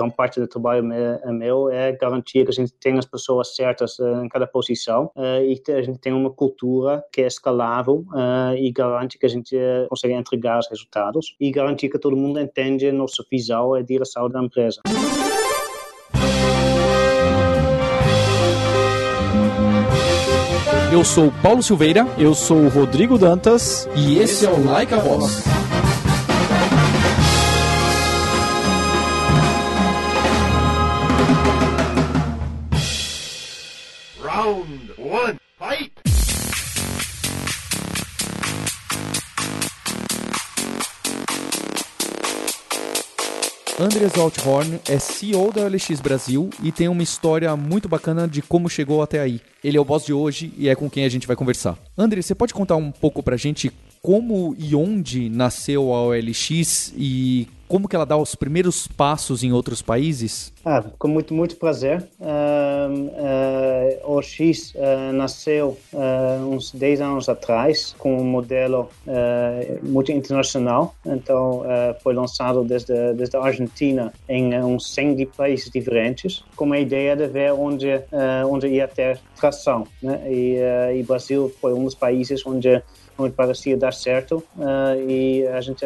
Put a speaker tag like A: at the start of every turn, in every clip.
A: grande parte do trabalho meu é garantir que a gente tenha as pessoas certas em cada posição e que a gente tenha uma cultura que é escalável e garante que a gente consegue entregar os resultados e garantir que todo mundo entende a nossa visão e direção da empresa.
B: Eu sou Paulo Silveira, eu sou Rodrigo Dantas e esse é o Like a Voz. 1, fight! Andres Althorn é CEO da OLX Brasil e tem uma história muito bacana de como chegou até aí. Ele é o boss de hoje e é com quem a gente vai conversar. André, você pode contar um pouco pra gente como e onde nasceu a OLX e como que ela dá os primeiros passos em outros países?
A: Ah, com muito, muito prazer. Uh, uh, X uh, nasceu uh, uns 10 anos atrás com um modelo uh, muito internacional. Então, foi lançado desde, desde a Argentina em uns 100 países diferentes, com a ideia de ver onde, onde ia ter tração. Né? E, o Brasil foi um dos países onde, onde parecia dar certo e a gente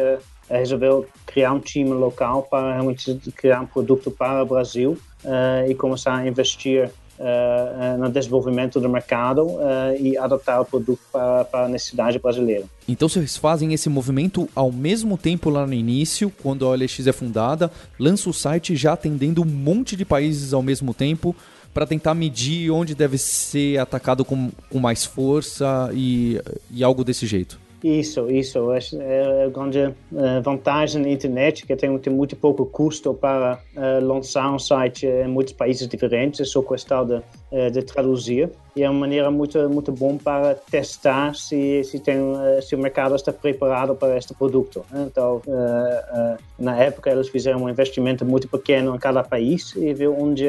A: resolveu criar um time local para realmente criar um produto para o Brasil uh, e começar a investir uh, no desenvolvimento do mercado uh, e adotar o produto para, para, a necessidade brasileira.
B: Então vocês fazem esse movimento ao mesmo tempo lá no início, quando a OLX é fundada, lança o site já atendendo um monte de países ao mesmo tempo, para tentar medir onde deve ser atacado com, com mais força e, e algo desse jeito.
A: Isso, isso. É a grande eh, vantagem da internet, que tem, tem muito pouco custo para uh, lançar um site em muitos países diferentes, é só questão de, de traduzir. E é uma maneira muito, muito bom para testar se, se, tem, se o mercado está preparado para este produto. Então, na época, eles fizeram um investimento muito pequeno em cada país e viu onde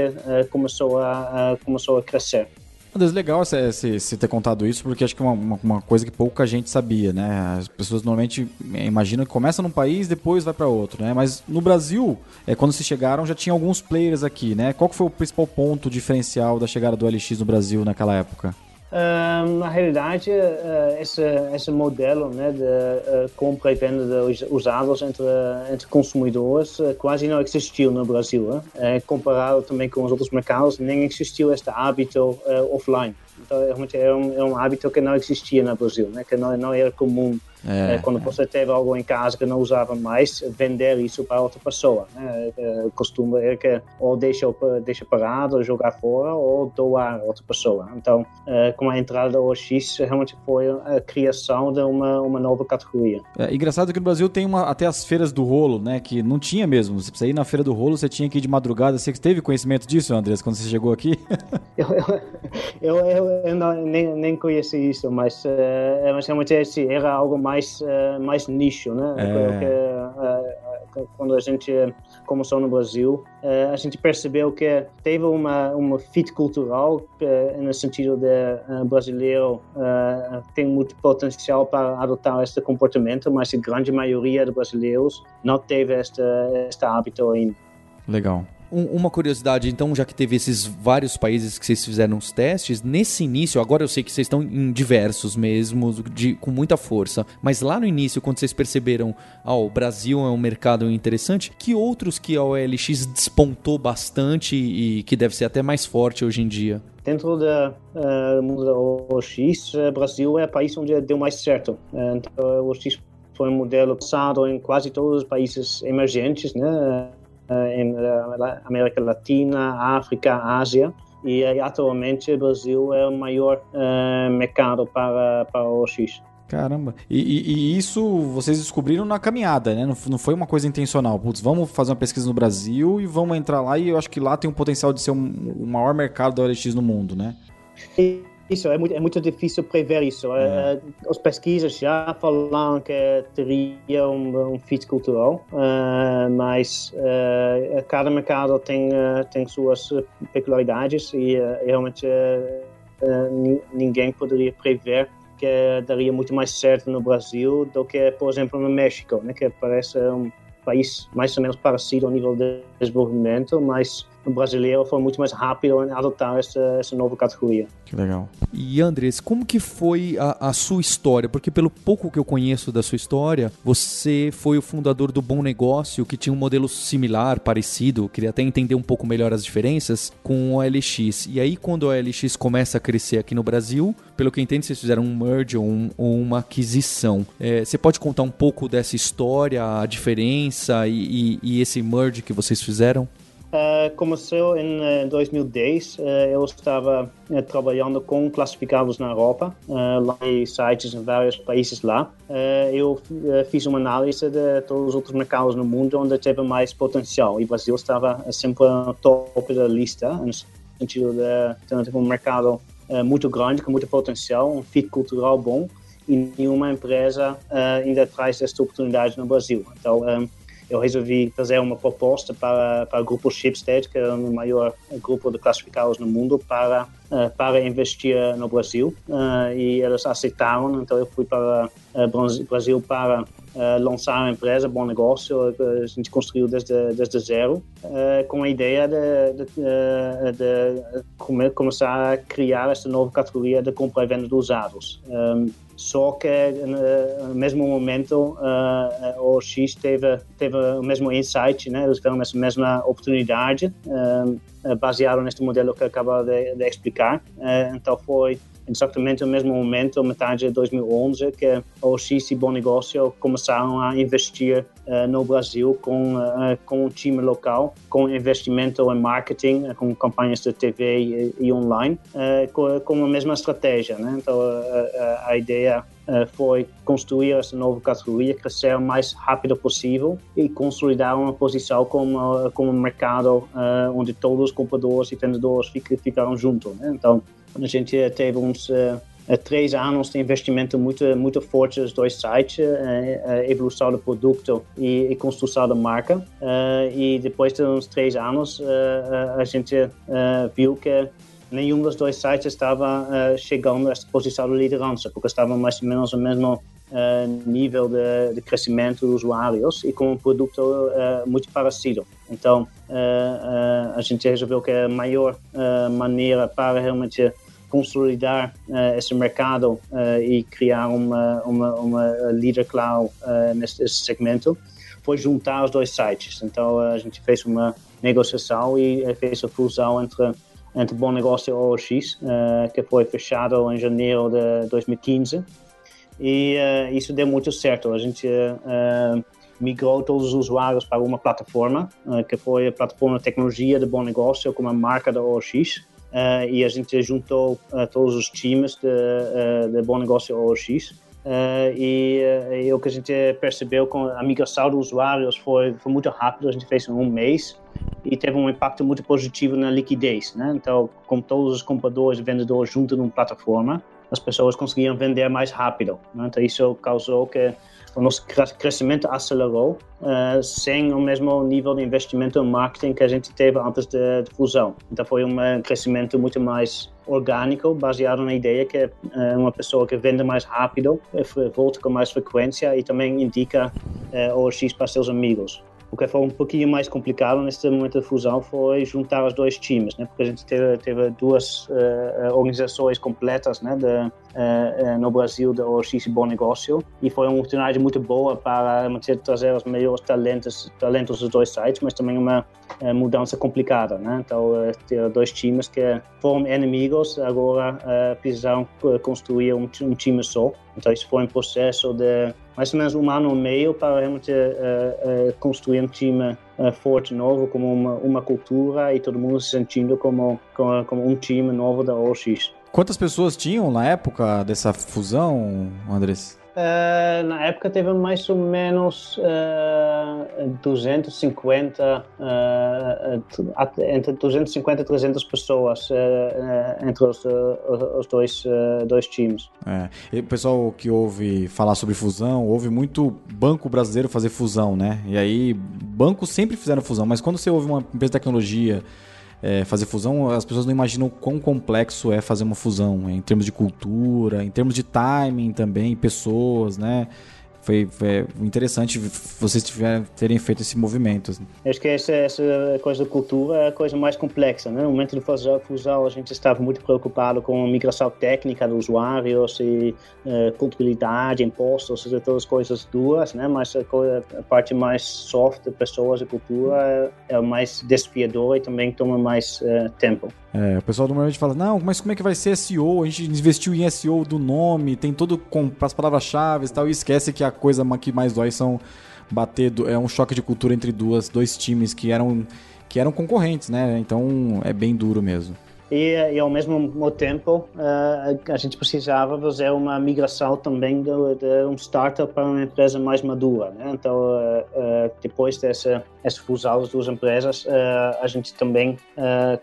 A: começou, a, começou a crescer.
B: Andrés, legal você ter contado isso, porque acho que é uma, uma, coisa que pouca gente sabia, né? As pessoas normalmente imaginam que começa num país, depois vai para outro, né? Mas no Brasil, é, quando vocês chegaram, já tinha alguns players aqui, né? Qual foi o principal ponto diferencial da chegada do LX no Brasil naquela época?
A: Na realidade, uh, esse, esse modelo né, de uh, compra e venda de usados entre, entre consumidores uh, quase não existiu no Brasil. comparado também com os outros mercados, nem existiu este hábito offline. Então, realmente é um, é um hábito que não existia no Brasil, né, que não, não era comum é, é, quando você teve algo em casa que não usava mais, vender isso para outra pessoa. Né? O costume é que ou deixa, deixa parado, jogar fora, ou doar a outra pessoa. Então, é, com a entrada da OX, realmente foi a criação de uma, uma nova categoria.
B: É engraçado que no Brasil tem uma, até as feiras do rolo, né? Que não tinha mesmo. Você precisa ir na feira do rolo, você tinha que ir de madrugada. Você teve conhecimento disso, Andrés, quando você chegou aqui?
A: eu, eu, eu, eu não, nem, nem conheci isso, mas, uh, mas realmente era algo mais uh, mais nicho, né? É. uh, quando a gente começou no Brasil, a gente percebeu que teve uma, uma fit cultural, no sentido de brasileiro tem muito potencial para adotar este comportamento, mas a grande maioria dos brasileiros não teve este, este hábito ainda.
B: Legal. Um, uma curiosidade, então, já que teve esses vários países que vocês fizeram os testes, nesse início, agora eu sei que vocês estão em diversos mesmo, de, com muita força, mas lá no início, quando vocês perceberam, ah, o Brasil é um mercado interessante, que outros que a OLX despontou bastante e que deve ser até mais forte hoje em dia?
A: dentro do uh, mundo da OX, o Brasil é o país onde deu mais certo. Uh, então, o OX foi um modelo usado em quase todos os países emergentes, né? Eh, em eh, América Latina, África, Ásia. E atualmente o Brasil é o maior uh, mercado para, para o X.
B: Caramba. E, e, e, isso vocês descobriram na caminhada, né? Não, não, foi uma coisa intencional. Putz, vamos fazer uma pesquisa no Brasil e vamos entrar lá e eu acho que lá tem um potencial de ser um, o maior mercado da OLX no mundo, né?
A: E isso, é muito, é muito difícil prever isso. É. Uh, as pesquisas já falaram que teria um, um fit cultural, uh, mas uh, cada mercado tem, tem suas peculiaridades e realmente ninguém poderia prever que daria muito mais certo no Brasil do que, por exemplo, no México, né, que parece um, país mais ou menos parecido ao nível de desenvolvimento, mas brasileiro foi muito mais rápido em adotar essa, essa nova categoria.
B: Que legal. E Andrés, como que foi a, a, sua história? Porque pelo pouco que eu conheço da sua história, você foi o fundador do Bom Negócio, que tinha um modelo similar, parecido, queria até entender um pouco melhor as diferenças, com o LX. E aí quando o LX começa a crescer aqui no Brasil, pelo que eu entendo, vocês fizeram um merge ou, um, ou uma aquisição. É, você pode contar um pouco dessa história, a diferença e, e, e esse merge que vocês fizeram?
A: Uh, começou em 2010. Uh, eu estava trabalhando com classificados na Europa, lá em sites em vários países lá. eu fiz uma análise de todos os outros mercados no mundo onde teve mais potencial. E o Brasil estava sempre no topo da lista, no sentido de ter um mercado muito grande, com muito potencial, um fit cultural bom e nenhuma empresa ainda traz esta oportunidade no Brasil. Então, um, eu resolvi fazer uma proposta para, para o grupo Shipstead, que é o maior grupo de classificados no mundo, para, uh, para investir no Brasil. Uh, e eles aceitaram, então eu fui para o uh, Brasil para lançar a empresa, bom negócio, a gente construiu desde, desde zero, com a ideia de, de, de, começar a criar esta nova categoria de compra e venda de usados. Só que no mesmo momento uh, o X teve, teve o mesmo insight, né? eles tiveram a mesma oportunidade, uh, baseado neste modelo que eu acabo de, de explicar. Então foi exatamente no mesmo momento, metade de 2011, que o X e Bom Negócio começaram a investir uh, no Brasil com, uh, com um time local, com investimento em marketing, uh, com campanhas de TV e, e online, com, com, a mesma estratégia. Né? Então, a ideia foi construir essa nova categoria, crescer o mais rápido possível e consolidar uma posição como, como um mercado onde todos os compradores e vendedores ficaram juntos. Né? Então, a gente teve uns uh, três anos de investimento muito muito forte nos dois sites, evolução do produto e, e construção da marca. E depois de uns três anos, a gente viu que nenhum dos dois sites estava chegando a essa posição de liderança, porque estavam mais ou menos no mesmo nível de, de, crescimento dos usuários e com um produto muito parecido. Então, a gente resolveu que a maior maneira para realmente consolidar uh, esse mercado uh, e criar uma, uma, uma leader cloud uh, nesse segmento foi juntar os dois sites. Então a gente fez uma negociação e fez a fusão entre entre Bom Negócio e OX, que foi fechado em janeiro de 2015 e isso deu muito certo. A gente migrou todos os usuários para uma plataforma, que foi a plataforma de tecnologia de Bom Negócio com a marca da OX. Uh, e a gente juntou uh, todos os times de, uh, de Bom Negócio OX. e, e o que a gente percebeu com a migração dos usuários foi, foi muito rápido, a gente fez em um mês e teve um impacto muito positivo na liquidez. Né? Então, com todos os compradores e vendedores juntos numa plataforma, as pessoas conseguiam vender mais rápido. Né? Então, isso causou que o nosso crescimento acelerou uh, sem o mesmo nível de investimento em marketing que a gente teve antes da fusão. Então foi um crescimento muito mais orgânico, baseado na ideia que uh, uma pessoa que vende mais rápido eh, volta com mais frequência e também indica uh, o X para seus amigos. O que foi um pouquinho mais complicado neste momento de fusão foi juntar os dois times, né? porque a gente teve, teve duas uh, organizações completas né? de, uh, no Brasil da OX Bom Negócio e foi uma oportunidade muito boa para trazer os melhores talentos, talentos dos dois sites, mas também uma uh, mudança complicada. Né? Então, ter dois times que foram inimigos, agora precisam construir um, um time só. Então, isso foi um processo de mais ou menos um ano e meio para realmente uh, uh, construir um time uh, forte novo, como uma, uma cultura e todo mundo se sentindo como, como, como um time novo da OX.
B: Quantas pessoas tinham na época dessa fusão, Andrés?
A: Uh, na época teve mais ou menos uh, 250, uh, entre 250 e 300 pessoas uh, entre os, os dois, dois times.
B: É. O pessoal que ouve falar sobre fusão, ouve muito banco brasileiro fazer fusão, né? E aí, bancos sempre fizeram fusão, mas quando você ouve uma empresa de tecnologia é, fazer fusão, as pessoas não imaginam quão complexo é fazer uma fusão, em termos de cultura, em termos de timing também, pessoas, né?
C: Foi, foi interessante vocês terem feito esse movimento.
A: Acho que essa, essa coisa da cultura é a coisa mais complexa. Né? No momento do fusão, a gente estava muito preocupado com a migração técnica dos usuários e uh, culturalidade, impostos, todas as coisas duas, né? mas a, a, parte mais soft pessoas e cultura é, é mais desafiadora e também toma mais uh, tempo.
C: É, o pessoal normalmente fala, não, mas como é que vai ser SEO? A gente investiu em SEO do nome, tem todo com as palavras-chave e tal, e esquece que a coisa que mais dói são bater, é um choque de cultura entre duas, dois times que eram, que eram concorrentes, né? Então é bem duro mesmo
A: e, e ao mesmo tempo uh, a gente precisava fazer uma migração também de, de, um startup para uma empresa mais madura. Né? Então, uh, uh, depois dessa essa fusão das duas empresas, a gente também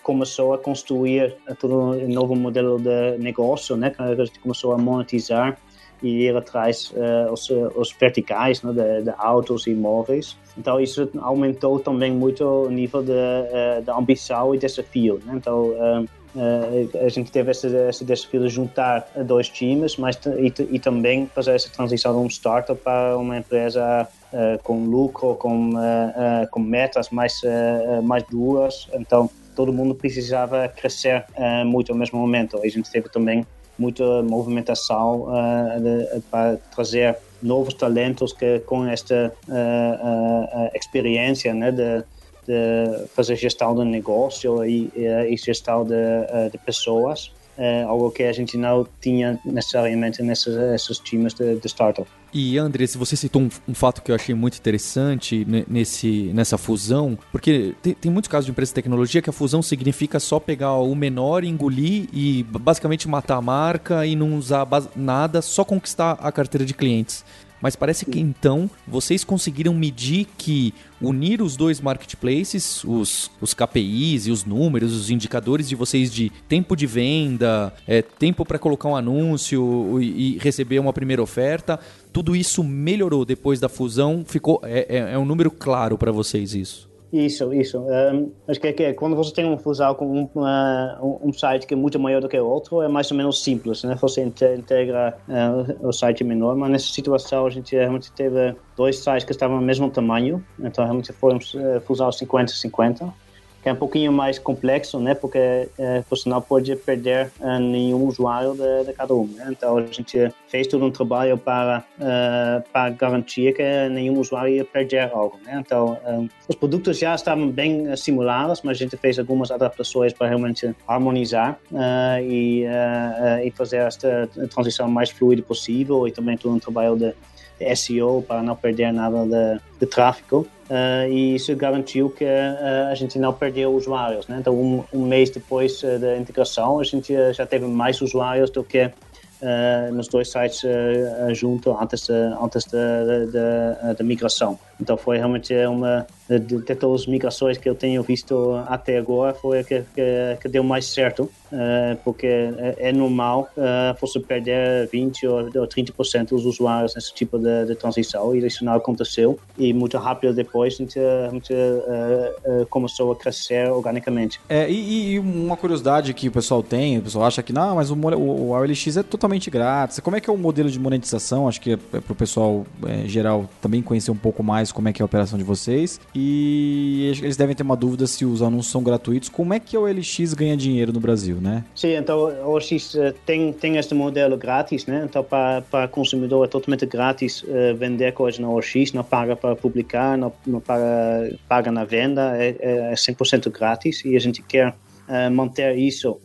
A: começou a construir todo um novo modelo de negócio, né? a gente começou a monetizar e ir atrás os, os verticais né? de, de autos e imóveis. Então isso aumentou também muito o nível de, uh, de ambição e desafio. Né? Então uh, uh, a gente teve esse, esse, desafio de juntar dois times, mas e, e, também fazer essa transição de um startup para uma empresa com lucro, com, com metas mais mais duras. Então todo mundo precisava crescer muito ao mesmo momento. A gente teve também muita movimentação de, para trazer novos talentos que com esta uh, uh, experiência né, de, de, fazer gestão de negócio e, e gestão de, de pessoas, algo que a gente não tinha necessariamente nesses, nesses times de, de startup.
B: E André, se você citou um, um, fato que eu achei muito interessante nesse, nessa fusão, porque tem, tem, muitos casos de empresa de tecnologia que a fusão significa só pegar o menor, engolir e basicamente matar a marca e não usar nada, só conquistar a carteira de clientes. Mas parece que então vocês conseguiram medir que unir os dois marketplaces, os, os KPIs e os números, os indicadores de vocês de tempo de venda, é, tempo para colocar um anúncio e, e, receber uma primeira oferta, tudo isso melhorou depois da fusão? Ficou é, é, é um número claro para vocês isso?
A: Isso, isso. Um, acho que, é que quando você tem um fusão com um, uh, um, site que é muito maior do que o outro, é mais ou menos simples, né? Você integra uh, o site menor, mas nessa situação a gente realmente teve dois sites que estavam no mesmo tamanho, então realmente foi um uh, fusão 50-50 que é um pouquinho mais complexo, né? Porque é, você não pode perder é, nenhum usuário de, de, cada um. Né? Então a gente fez todo um trabalho para uh, para garantir que nenhum usuário ia perder algo. Né? Então um, os produtos já estavam bem simulados, mas a gente fez algumas adaptações para realmente harmonizar uh, e, uh, e fazer esta transição mais fluida possível e também todo um trabalho de SEO para não perder nada de, de tráfego. Uh, e isso garantiu que uh, a gente não perdeu usuários. Né? Então, um, um mês depois uh, da integração, a gente já teve mais usuários do que nos dois sites junto antes, antes da migração. Então foi realmente uma de, todas as migrações que eu tenho visto até agora foi a que, que, que deu mais certo, uh, porque é, é normal uh, você perder 20 ou, ou 30% dos usuários nesse tipo de, de, transição e isso não aconteceu e muito rápido depois a gente, a gente começou a crescer organicamente.
C: É, e, e, uma curiosidade que o pessoal tem, o pessoal acha que não, mas o, o, o OLX é totalmente grátis. Como é que é o modelo de monetização? Acho que é, é para o pessoal é, geral também conhecer um pouco mais como é que é a operação de vocês. E eles devem ter uma dúvida se os anúncios são gratuitos. Como é que o OLX ganha dinheiro no Brasil, né?
A: Sim, então o OLX eh, tem, tem este modelo grátis, né? Então para, para consumidor é totalmente grátis uh, vender coisas no OLX, não paga para publicar, não, não paga, paga na venda, é, é 100% grátis e a gente quer uh, manter isso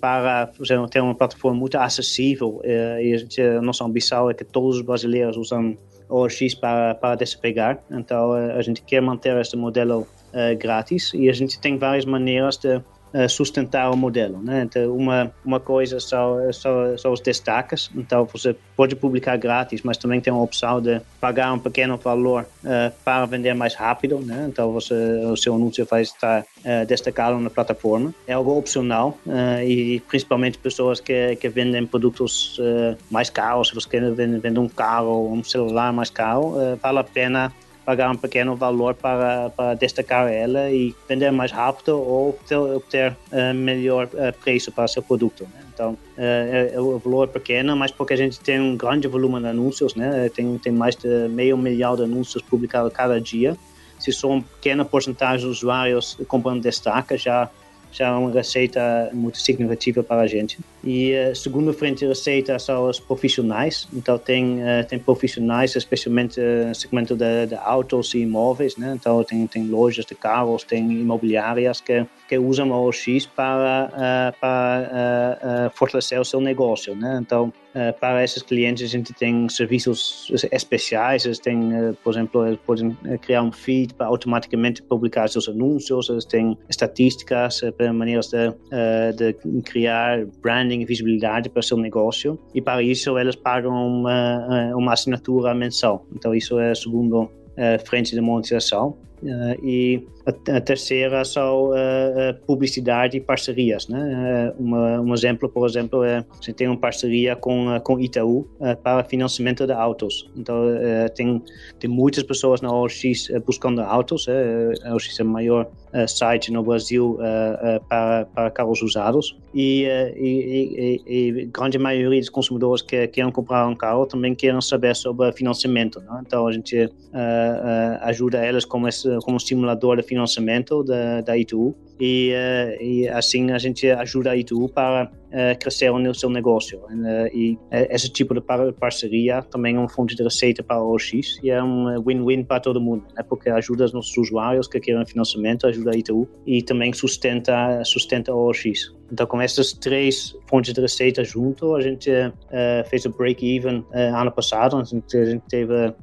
A: para ter uma plataforma muito acessível e a, gente, a nossa ambição é que todos os brasileiros usam OX para, para despegar. Então eh, a gente quer manter esse modelo uh, grátis e a gente tem várias maneiras de sustentar o modelo. Né? Então, uma, uma coisa são, são, são os destaques, então você pode publicar grátis, mas também tem a opção de pagar um pequeno valor uh, para vender mais rápido, né? então você, o seu anúncio vai estar uh, destacado na plataforma. É algo opcional uh, e principalmente pessoas que, que vendem produtos mais caros, se você quer vender um carro um celular mais caro, vale a pena pagar um pequeno valor para, para destacar ela e vender mais rápido ou obter, uh, melhor uh, preço para seu produto. Né? Então, é, é o valor pequeno, mas porque a gente tem um grande volume de anúncios, né? Tem, tem mais de meio milhão de anúncios publicados cada dia. Se só uma pequena porcentagem de usuários compram destaca, já já é uma receita muito significativa para a gente. E a segunda frente de receita são os profissionais. Então, tem, uh, tem profissionais, especialmente no segmento de, de, autos e imóveis. Né? Então, tem, tem lojas de carros, tem imobiliárias que, que usam o OX para, para fortalecer o seu negócio. Né? Então, para esses clientes, a gente tem serviços especiais. Eles têm, por exemplo, eles podem criar um feed para automaticamente publicar seus anúncios. Eles têm estatísticas maneiras de, de criar branding e visibilidade para o seu negócio e para isso elas pagam uma, eh, uma assinatura mensal. Então isso é uh, frente de monetização. Uh, e a, a, terceira são uh, publicidade e parcerias. Né? Uma, um exemplo, por exemplo, é você tem uma parceria com, com Itaú para financiamento de autos. Então, tem, tem muitas pessoas na OLX buscando autos. a OLX é o maior site no Brasil para, para carros usados. E, e, e, e, grande maioria dos consumidores que querem comprar um carro também querem saber sobre financiamento. Né? Então, a gente ajuda elas com esse como estimulador de financiamento da, da Itu e assim a gente ajuda a Itu para uh, crescer no seu negócio. Uh, e esse tipo de parceria também é uma fonte de receita para o OX e é um win-win para todo mundo, né? porque ajuda os nossos usuários que querem financiamento, ajuda a Itu e também sustenta, sustenta o OX. Então, com essas três fontes de receita junto, a gente uh, fez o break-even uh, ano passado. A gente, a gente teve, uh,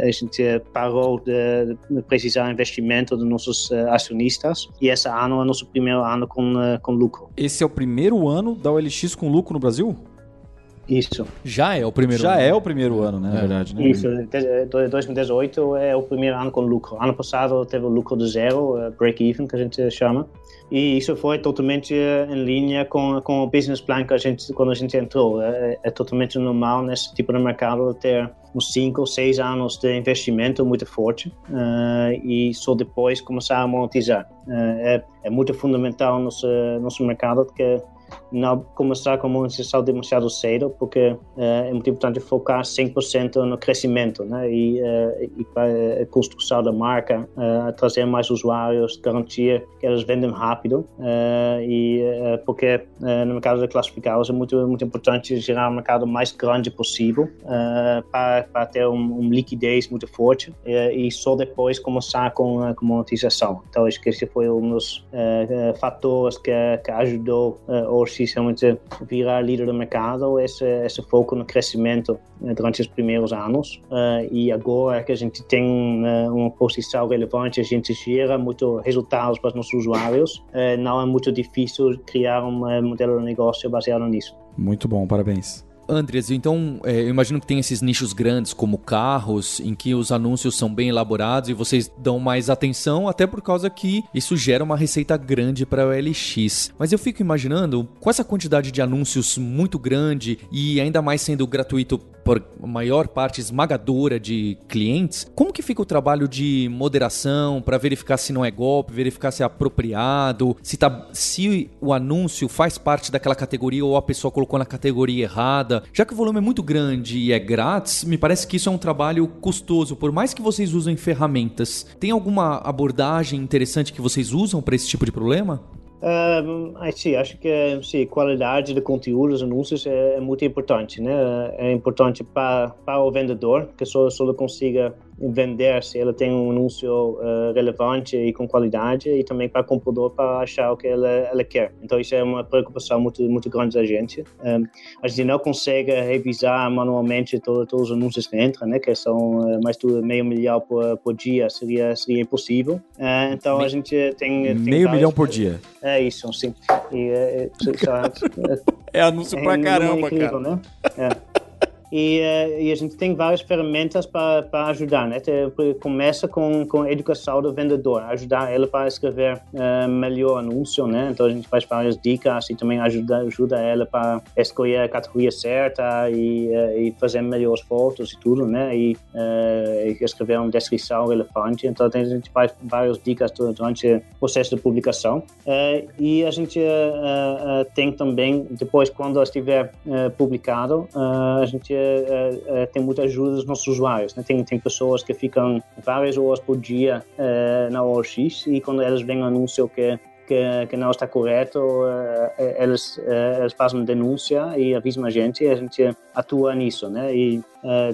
A: a gente parou de, de precisar investimento dos nossos acionistas e esse ano é nosso primeiro ano com, com lucro.
C: Esse é o primeiro ano da OLX com lucro no Brasil?
A: Isso.
B: Já é o primeiro
C: Já
B: ano.
C: é o primeiro ano, né? É. Na verdade, né?
A: Isso. 2018 é o primeiro ano com lucro. Ano passado teve o lucro de zero, break-even, que a gente chama. E isso foi totalmente eh, em linha com, com o business plan que a gente, quando a gente entrou. É, é totalmente normal nesse tipo de mercado ter uns 5 ou 6 anos de investimento muito forte uh, e só depois começar a monetizar. Uh, é, é muito fundamental no nosso, nosso mercado que não começar com uma monetização demasiado cedo, porque uh, é muito importante focar 100% no crescimento né? e, uh, e para a construção da marca, uh, trazer mais usuários, garantir que eles vendem rápido, e porque no mercado de classificados é muito, muito importante gerar um mercado mais grande possível para, para ter um, um, liquidez muito forte e só depois começar com, com monetização. Então, acho que esse foi um dos fatores que, que ajudou ou realmente virar líder do mercado, esse, esse foco no crescimento eh, durante os primeiros anos. Uh, e agora que a gente tem uh, uma posição relevante, a gente gera muito resultados para os nossos usuários, uh, não é muito difícil criar um modelo de negócio baseado nisso.
C: Muito bom, parabéns.
B: Andres, então é, eu imagino que tem esses nichos grandes como carros, em que os anúncios são bem elaborados e vocês dão mais atenção, até por causa que isso gera uma receita grande para o LX. Mas eu fico imaginando, com essa quantidade de anúncios muito grande e ainda mais sendo gratuito por maior parte esmagadora de clientes, como que fica o trabalho de moderação para verificar se não é golpe, verificar se é apropriado, se, tá, se o anúncio faz parte daquela categoria ou a pessoa colocou na categoria errada? Já que o volume é muito grande e é grátis, me parece que isso é um trabalho custoso, por mais que vocês usem ferramentas. Tem alguma abordagem interessante que vocês usam para esse tipo de problema?
A: Um, sim, acho que sim, qualidade de conteúdo dos anúncios é, é, muito importante, né? É importante para, para o vendedor, que só, só consiga vender se ela tem um anúncio uh, relevante e com qualidade e também para o comprador para achar o que ela, ela quer. Então isso é uma preocupação muito muito grande da gente. Um, a gente não consegue revisar manualmente todo, todos os anúncios que entram, né? Que são uh, mais de meio milhão por, por dia seria seria impossível. Uh, então Me, a gente tem, tem
C: meio milhão por dia.
A: É isso, sim. E,
C: é, é, é anúncio é, pra caramba, incrível, cara. Né? É.
A: e, uh, e, a gente tem várias ferramentas para, ajudar, né? Começa com, com a educação do vendedor, ajudar ele para escrever uh, melhor anúncio, né? Então a gente faz várias dicas e também ajuda, ajuda ela para escolher a categoria certa e, uh, e fazer melhores fotos e tudo, né? E, e escrever uma descrição relevante. Então a gente faz várias dicas durante o processo de publicação. e a gente tem também, depois quando estiver publicado, a gente uh, tem muita ajuda dos nossos usuários. Né? Tem, tem pessoas que ficam várias horas por dia uh, na OLX e quando elas veem um anúncio que que, que, não está correto, eles, eles fazem denúncia e avisam a gente e a gente atua nisso, né? E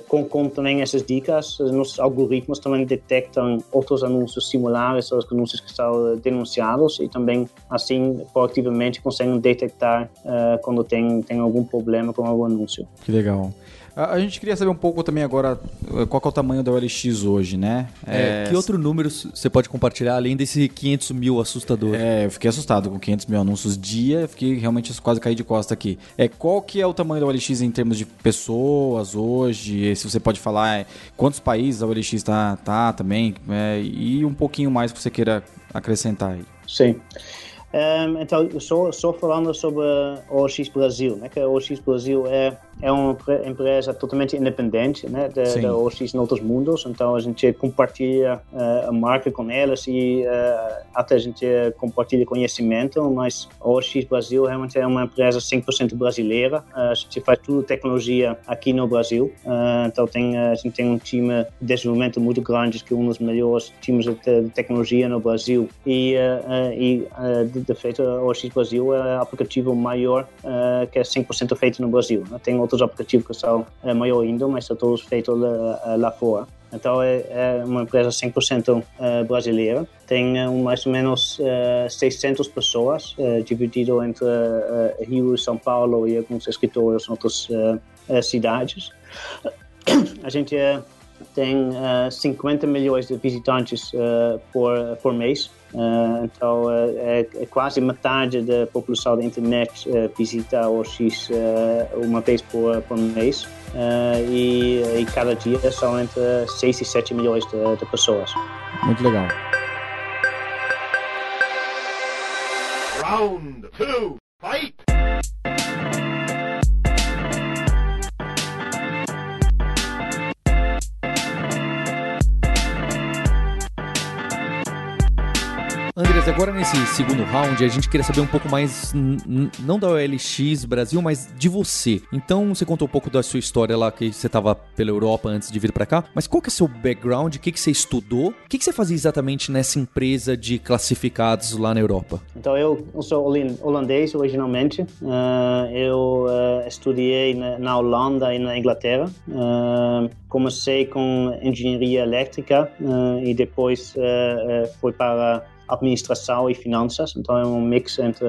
A: com, com também essas dicas, os nossos algoritmos também detectam outros anúncios similares aos anúncios que são denunciados e também, assim, proativamente conseguem detectar quando tem, tem algum problema com algum anúncio.
C: Que legal. A, a, gente queria saber um pouco também agora eh, qual é o tamanho da OLX hoje, né?
B: É, é, que outro número você pode compartilhar além desse 500 mil assustador?
C: É, eu fiquei assustado com 500 mil anúncios dia, fiquei realmente quase caí de costa aqui. É, qual que é o tamanho da OLX em termos de pessoas hoje? Se você pode falar é, quantos países a OLX está tá também? É, e um pouquinho mais que você queira acrescentar aí.
A: Sim. Um, então, só, só falando sobre a OX Brasil, né, que a OX Brasil é é uma empresa totalmente independente né, da, da OX em outros mundos, então a gente compartilha uh, a marca com elas e uh, até a gente compartilha conhecimento, mas a OX Brasil realmente é uma empresa 100% brasileira, uh, a gente faz tudo tecnologia aqui no Brasil, então tem, a gente tem um time de desenvolvimento muito grande, que é um dos melhores times de, de tecnologia no Brasil e, e de, de feito a OX Brasil é o aplicativo maior que é 100% feito no Brasil, né? tem outros aplicativos que são maior ainda, mas são todos feitos lá, eh, lá fora. Então é, é, uma empresa 100% uh, brasileira. Tem uh, mais ou menos uh, 600 pessoas, dividido entre Rio e São Paulo e alguns escritórios em outras cidades. A gente tem 50 milhões de visitantes por, por mês Uh, então, uh, é, é, quase metade da população da internet uh, visita o X uma vez por, por mês e, e, cada dia são entre 6 e 7 milhões de, de pessoas.
C: Muito legal.
D: Round two, fight!
B: Andres, agora nesse segundo round, a gente queria saber um pouco mais, não da OLX Brasil, mas de você. Então, você contou um pouco da sua história lá, que você estava pela Europa antes de vir para cá, mas qual que é seu background? O que, que você estudou? O que, que você fazia exatamente nessa empresa de classificados lá na Europa?
A: Então, eu, sou holandês originalmente. Uh, eu uh, estudei na, na, Holanda e na Inglaterra. Uh, comecei com engenharia elétrica e depois fui para administração e finanças, então é um mix entre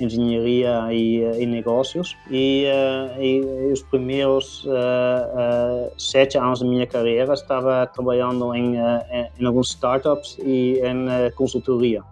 A: engenharia e, e negócios. E, uh, e, os primeiros uh, uh, sete anos da minha carreira estava trabalhando em, em alguns startups e em consultoria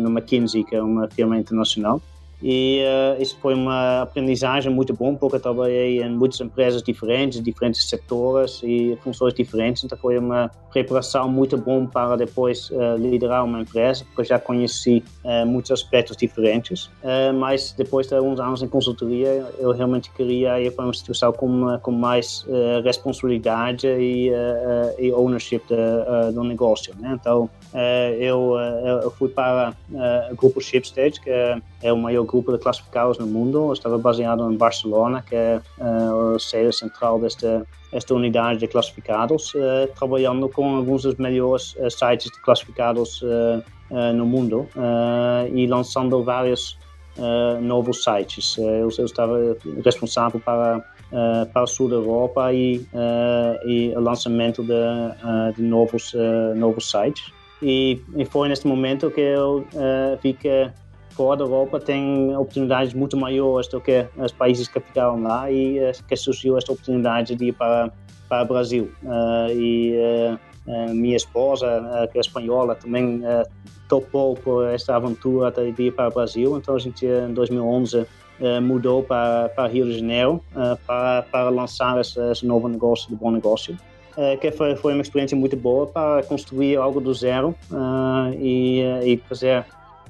A: no McKinsey, que é uma firma internacional. E uh, isso foi uma aprendizagem muito bom, porque eu trabalhei em muitas empresas diferentes, diferentes setores e funções diferentes. Então foi uma preparação muito bom para depois uh, liderar uma empresa, porque já conheci uh, muitos aspectos diferentes. mas depois de alguns anos em consultoria, eu realmente queria ir para uma instituição com, com mais responsabilidade e, e ownership de, do negócio. Né? Então eu, eu fui para o grupo Shipstage, que é é o maior grupo de classificados no mundo. Estava baseado em Barcelona, que é uh, a sede central desta esta unidade de classificados, uh, trabalhando com alguns dos melhores uh, sites de classificados no mundo e lançando vários novos sites. Eu, eu, estava responsável para para o sul da Europa e, e o lançamento de, de novos novos sites. E, e, foi neste momento que eu vi que fora da Europa tem oportunidades muito maiores do que os países que ficaram lá e uh, que surgiu esta oportunidade de ir para, para o Brasil. Uh, e uh, minha esposa, que é espanhola, também topou por esta aventura de ir para o Brasil. Então a gente, em 2011, mudou para, para Rio de Janeiro para, para lançar esse, esse novo negócio do Bom Negócio. Que foi, foi uma experiência muito boa para construir algo do zero e, e fazer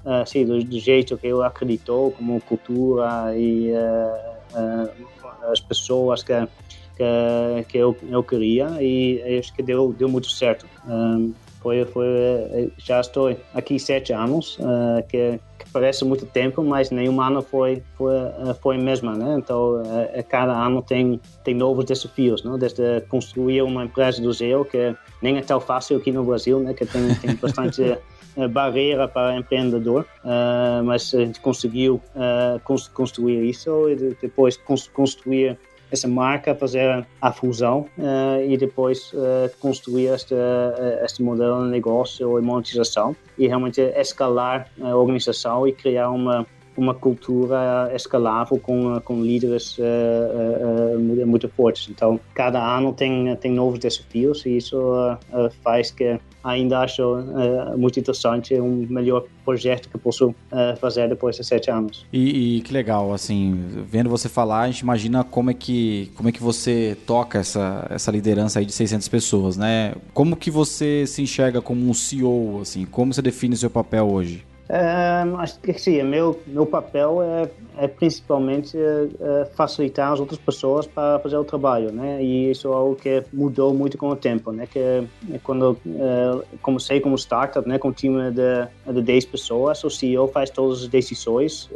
A: assim, do, do, jeito que eu acredito, como cultura e as pessoas que, que, que eu, eu queria e acho que deu, deu muito certo. Foi, foi, já estou aqui sete anos, uh, que, que, parece muito tempo, mas nenhum ano foi foi, foi mesma, né? Então, cada ano tem tem novos desafios, né? Desde construir uma empresa do zero, que nem é tão fácil aqui no Brasil, né? Que tem, tem bastante barreira para empreendedor, mas a gente conseguiu construir isso e depois construir essa marca, fazer a fusão uh, e depois construir este, este modelo de negócio e monetização e realmente escalar a organização e criar uma uma cultura escalável com, com líderes uh, uh, muito fortes. Então, cada ano tem, tem novos desafios e isso uh, faz que ainda acho uh, muito interessante, um melhor projeto que posso uh, fazer depois de sete anos.
C: E, e, que legal, assim, vendo você falar, a gente imagina como é que, como é que você toca essa, essa liderança aí de 600 pessoas, né? Como que você se enxerga como um CEO, assim, como você define o seu papel hoje?
A: Uh, acho que sim, meu, meu papel é, é principalmente uh, facilitar as outras pessoas para fazer o trabalho, né? E isso é algo que mudou muito com o tempo, né? Que é quando comecei como startup, né? Com um time de, de 10 pessoas, o CEO faz todas as decisões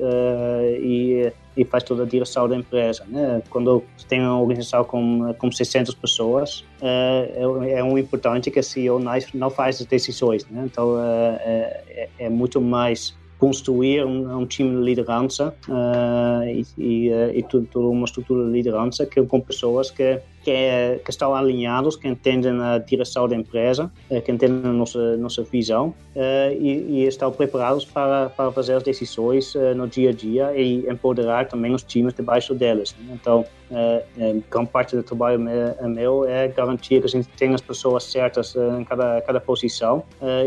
A: e e faz toda a direção da empresa. Né? Quando tem uma organização com, com 600 pessoas, é, é, é um importante que a CEO não faz as decisões. Né? Então, é, é, é muito mais construir um, um, time de liderança e, e, e toda uma estrutura de liderança que, com pessoas que que, que, estão alinhados, que entendem a direção da empresa, eh, que entendem a nossa, nossa visão eh, e, e estão preparados para, para fazer as decisões eh, no dia a dia e empoderar também os times debaixo deles. Né? Então, grande parte do trabalho meu é garantir que a gente tem as pessoas certas em cada, cada posição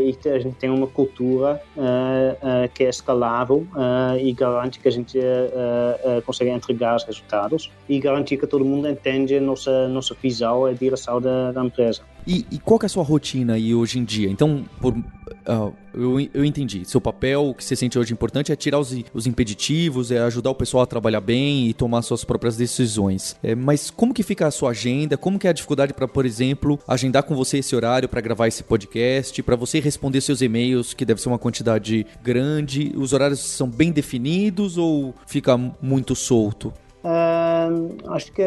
A: e que a gente tem uma cultura que é escalável e garante que a gente consegue entregar os resultados e garantir que todo mundo entende nossa nossa visão, a direção da, da empresa.
B: E, e, qual é a sua rotina aí hoje em dia? Então, por, uh, eu, eu entendi. Seu papel, o que você sente hoje importante é tirar os, os impeditivos, é ajudar o pessoal a trabalhar bem e tomar suas próprias decisões. É, mas como que fica a sua agenda? Como que é a dificuldade para, por exemplo, agendar com você esse horário para gravar esse podcast, para você responder seus e-mails, que deve ser uma quantidade grande? Os horários são bem definidos ou fica muito solto?
A: Uh, acho que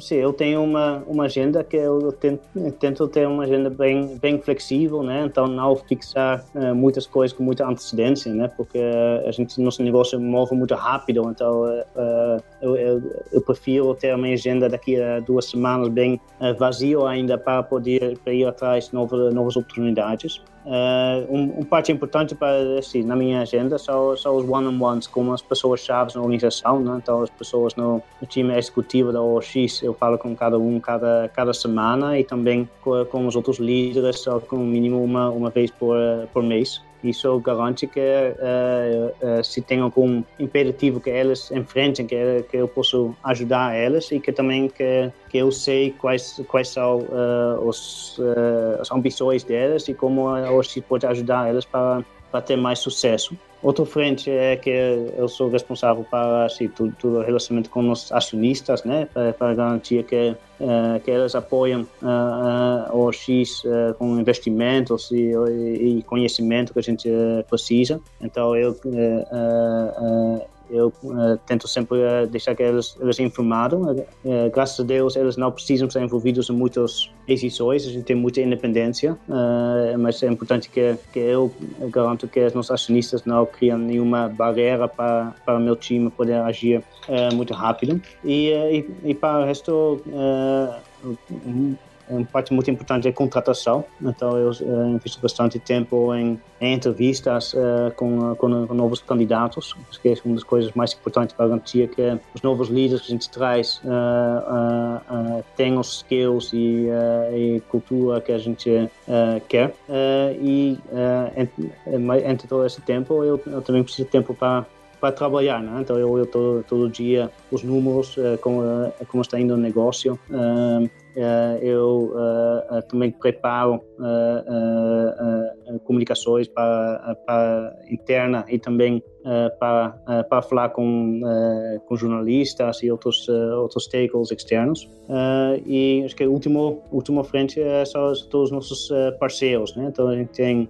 A: sim, eu tenho uma, uma agenda que eu tento, tento, ter uma agenda bem, bem flexível, né? Então não fixar uh, muitas coisas com muita antecedência, né? Porque a gente nosso negócio move muito rápido, então uh, eu, eu, eu, prefiro ter uma agenda daqui a duas semanas bem vazio ainda para poder para ir atrás de novas, novas oportunidades. Uh, um, um, parte importante para, assim, na minha agenda são, são os one-on-ones com as pessoas-chave na organização, né? então as pessoas no, no, time executivo da OX, eu falo com cada um cada, cada semana e também com, com os outros líderes, só com mínimo uma, uma vez por, por mês. Isso garante que uh, uh, se tem algum imperativo que elas enfrentem, que, que eu posso ajudar elas e que também que, que eu sei quais, quais são uh, os, as ambições delas e como eu pode ajudar elas para, para ter mais sucesso. Outra frente é que eu sou responsável para assim, tudo, tudo relacionamento com os acionistas, né, para, para garantir que uh, que elas apoiam uh, uh, o X com investimentos e, e, conhecimento que a gente precisa. Então eu eu uh, tento sempre uh, deixar que eles, eles informados. Uh, graças a Deus, eles não precisam ser envolvidos em muitas decisões, a gente tem muita independência, mas é importante que, que eu garanto que os nossos acionistas não criam nenhuma barreira para, para o meu time poder agir muito rápido. E, e, e para o resto, uma parte muito importante é contratação. Então, eu uh, bastante tempo em, em entrevistas uh, com, com, com, novos candidatos, que é uma das coisas mais importantes para garantir que os novos líderes que a gente traz uh, têm os skills e, e, cultura que a gente quer. e entre, todo esse tempo, eu, eu também preciso de tempo para para trabalhar, né? Então eu, eu tô, todo dia os números, uh, como, uh, como está indo o negócio. Uh, eu também preparo comunicações para interna e também para, para falar com, com jornalistas e outros, outros stakeholders externos. e acho que a última, última frente é são todos os nossos parceiros, né? Então a gente tem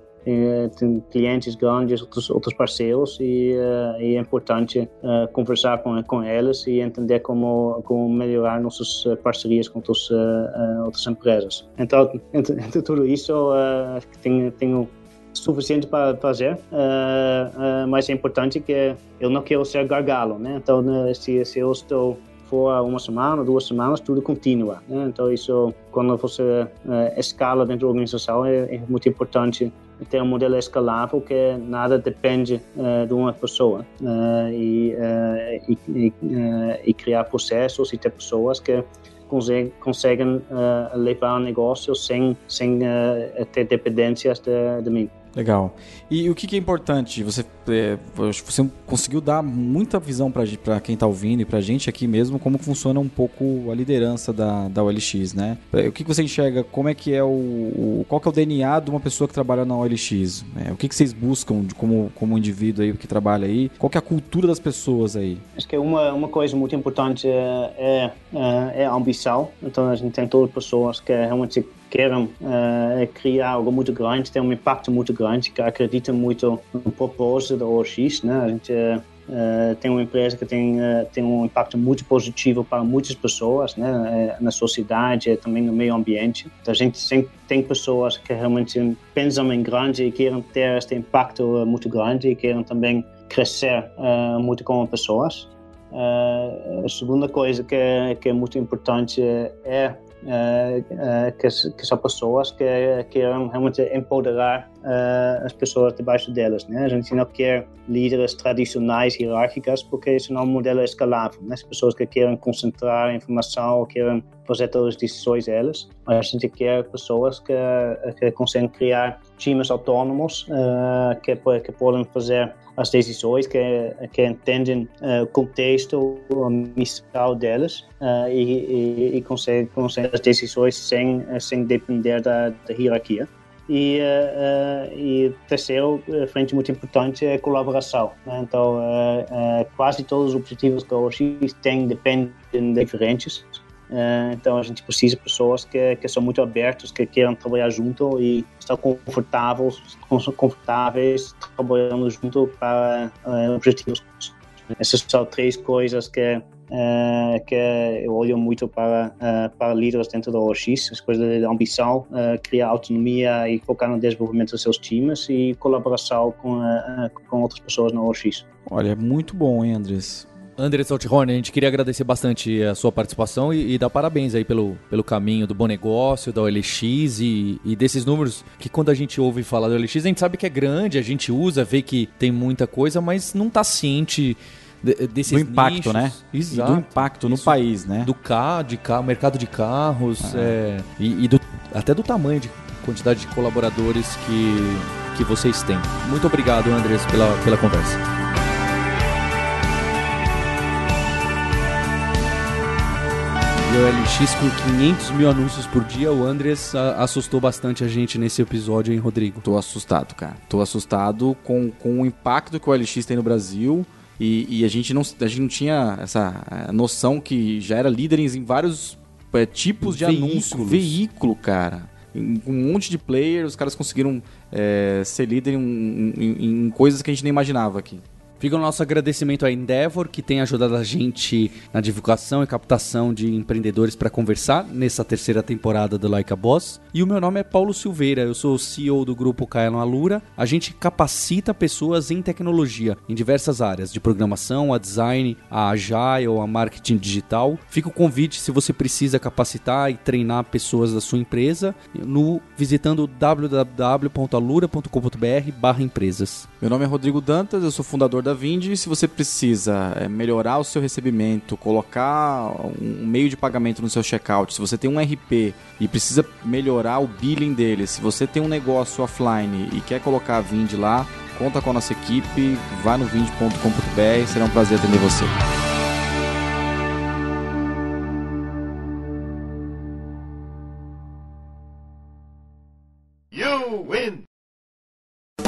A: tem clientes grandes, outros, outros parceiros e, uh, e é importante uh, conversar com, com eles e entender como, como melhorar nossas parcerias com outros, uh, outras empresas. Então, entre, entre tudo isso, tenho, tenho suficiente para fazer, mas é importante que eu não quero ser gargalo, né? Então, né, se, se eu estou for uma semana, duas semanas, tudo continua. Né? Então, isso, quando você uh, escala dentro da organização, é, é, muito importante ter um modelo escalável que nada depende uh, de uma pessoa uh, e, e, e, e, criar processos e ter pessoas que conseguem, conseguem levar o negócio sem, sem ter dependências de, de mim.
C: Legal. E o que, que é importante? Você, é, você conseguiu dar muita visão para quem está ouvindo e para a gente aqui mesmo como funciona um pouco a liderança da, da OLX, né? É, o que, que você enxerga? Como é que é o, o, qual que é o DNA de uma pessoa que trabalha na OLX? É, o que, que vocês buscam de, como como indivíduo aí que trabalha aí? Qual que é a cultura das pessoas aí?
A: Acho que uma uma coisa muito importante é, é, é a ambição. Então a gente tem todas pessoas que realmente querem uh, criar algo muito grande, ter um impacto muito grande, que acreditam muito no propósito da OX, né? A gente uh, tem uma empresa que tem, uh, tem um impacto muito positivo para muitas pessoas, né? na sociedade também no meio ambiente. Então, a gente sempre tem pessoas que realmente pensam em grande e querem ter este impacto muito grande e querem também crescer muito como pessoas. a segunda coisa que é, que é muito importante é que, que, são pessoas que querem realmente empoderar uh, as pessoas debaixo delas. Né? A gente não quer líderes tradicionais, hierárquicas, porque isso não é um modelo escalável. Né? As pessoas que querem concentrar informação, querem fazer todas as decisões elas, mas a gente quer pessoas que, que conseguem criar times autônomos que, que podem fazer as decisões, que, que entendem uh, o contexto, a missão delas uh, e, e, e conseguem, conseguem as decisões sem, sem depender da, da hierarquia. E, uh, e terceiro, frente muito importante, é colaboração. Né? Então, uh, quase todos os objetivos que a OX tem dependem de diferentes. Uh, então a gente precisa de pessoas que, que são muito abertas, que queiram trabalhar junto e estão confortáveis, confortáveis trabalhando junto para uh, objetivos. Essas são três coisas que uh, que eu olho muito para para líderes dentro da OX, as coisas de ambição, criar autonomia e focar no desenvolvimento dos seus times e colaboração com com outras pessoas na OX.
C: Olha, muito bom, Andres?
B: André Altirone, a gente queria agradecer bastante a sua participação e, e, dar parabéns aí pelo, pelo caminho do bom negócio, da OLX e, e, desses números que quando a gente ouve falar da OLX, a gente sabe que é grande, a gente usa, vê que tem muita coisa, mas não está ciente desses
C: do impacto, nichos. né?
B: Exato.
C: E do impacto no país, né?
B: Do carro, de carro, mercado de carros, ah. é, e, e do, até do tamanho de quantidade de colaboradores que, que vocês têm. Muito obrigado, Andrés, pela, pela conversa. E o LX com 500 mil anúncios por dia, o Andres assustou bastante a gente nesse episódio, hein, Rodrigo?
C: Tô assustado, cara. Tô assustado com, com o impacto que o LX tem no Brasil. E, e a, gente não, a gente não tinha essa eh, noção que já era líder em vários é, tipos de Veículos. anúncio. Veículo, cara. Em um monte de players, os caras conseguiram é, ser líder em, em, em coisas que a gente nem imaginava aqui.
B: Fica o nosso agradecimento à Endeavor, que tem ajudado a gente na divulgação e captação de empreendedores para conversar nessa terceira temporada do Like a Boss. E o meu nome é Paulo Silveira, eu sou o CEO do grupo Kaelon Alura. A gente capacita pessoas em tecnologia, em diversas áreas, de programação, a design, a agile, a marketing digital. Fica o convite se você precisa capacitar e treinar pessoas da sua empresa no visitando www.alura.com.br/empresas.
C: Meu nome é Rodrigo Dantas, eu sou fundador da da Vindi, se você precisa é, melhorar o seu recebimento, colocar um meio de pagamento no seu checkout, se você tem um RP e precisa melhorar o billing dele, se você tem um negócio offline e quer colocar a Vindi lá, conta com a nossa equipe, vá no vind.com.br, será um prazer atender você.
D: You win!